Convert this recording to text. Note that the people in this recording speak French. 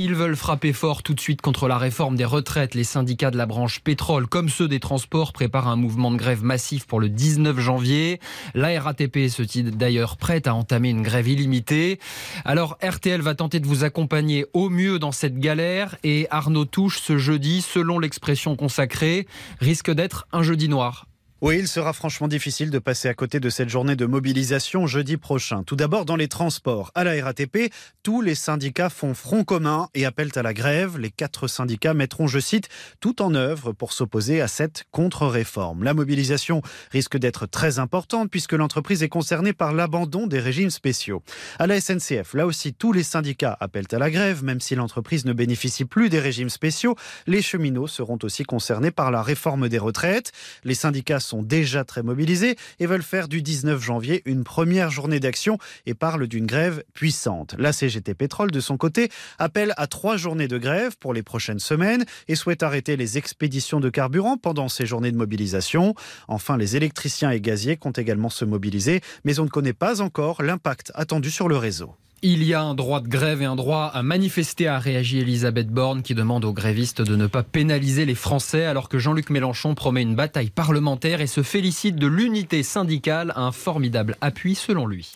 Ils veulent frapper fort tout de suite contre la réforme des retraites. Les syndicats de la branche pétrole, comme ceux des transports, préparent un mouvement de grève massif pour le 19 janvier. La RATP se dit d'ailleurs prête à entamer une grève illimitée. Alors RTL va tenter de vous accompagner au mieux dans cette galère et Arnaud Touche ce jeudi, selon l'expression consacrée, risque d'être un jeudi noir. Oui, il sera franchement difficile de passer à côté de cette journée de mobilisation jeudi prochain. Tout d'abord, dans les transports. À la RATP, tous les syndicats font front commun et appellent à la grève. Les quatre syndicats mettront, je cite, tout en œuvre pour s'opposer à cette contre-réforme. La mobilisation risque d'être très importante puisque l'entreprise est concernée par l'abandon des régimes spéciaux. À la SNCF, là aussi, tous les syndicats appellent à la grève, même si l'entreprise ne bénéficie plus des régimes spéciaux. Les cheminots seront aussi concernés par la réforme des retraites. Les syndicats sont déjà très mobilisés et veulent faire du 19 janvier une première journée d'action et parlent d'une grève puissante. La CGT Pétrole, de son côté, appelle à trois journées de grève pour les prochaines semaines et souhaite arrêter les expéditions de carburant pendant ces journées de mobilisation. Enfin, les électriciens et gaziers comptent également se mobiliser, mais on ne connaît pas encore l'impact attendu sur le réseau. Il y a un droit de grève et un droit à manifester, a réagi Elisabeth Borne, qui demande aux grévistes de ne pas pénaliser les Français, alors que Jean-Luc Mélenchon promet une bataille parlementaire et se félicite de l'unité syndicale, un formidable appui selon lui.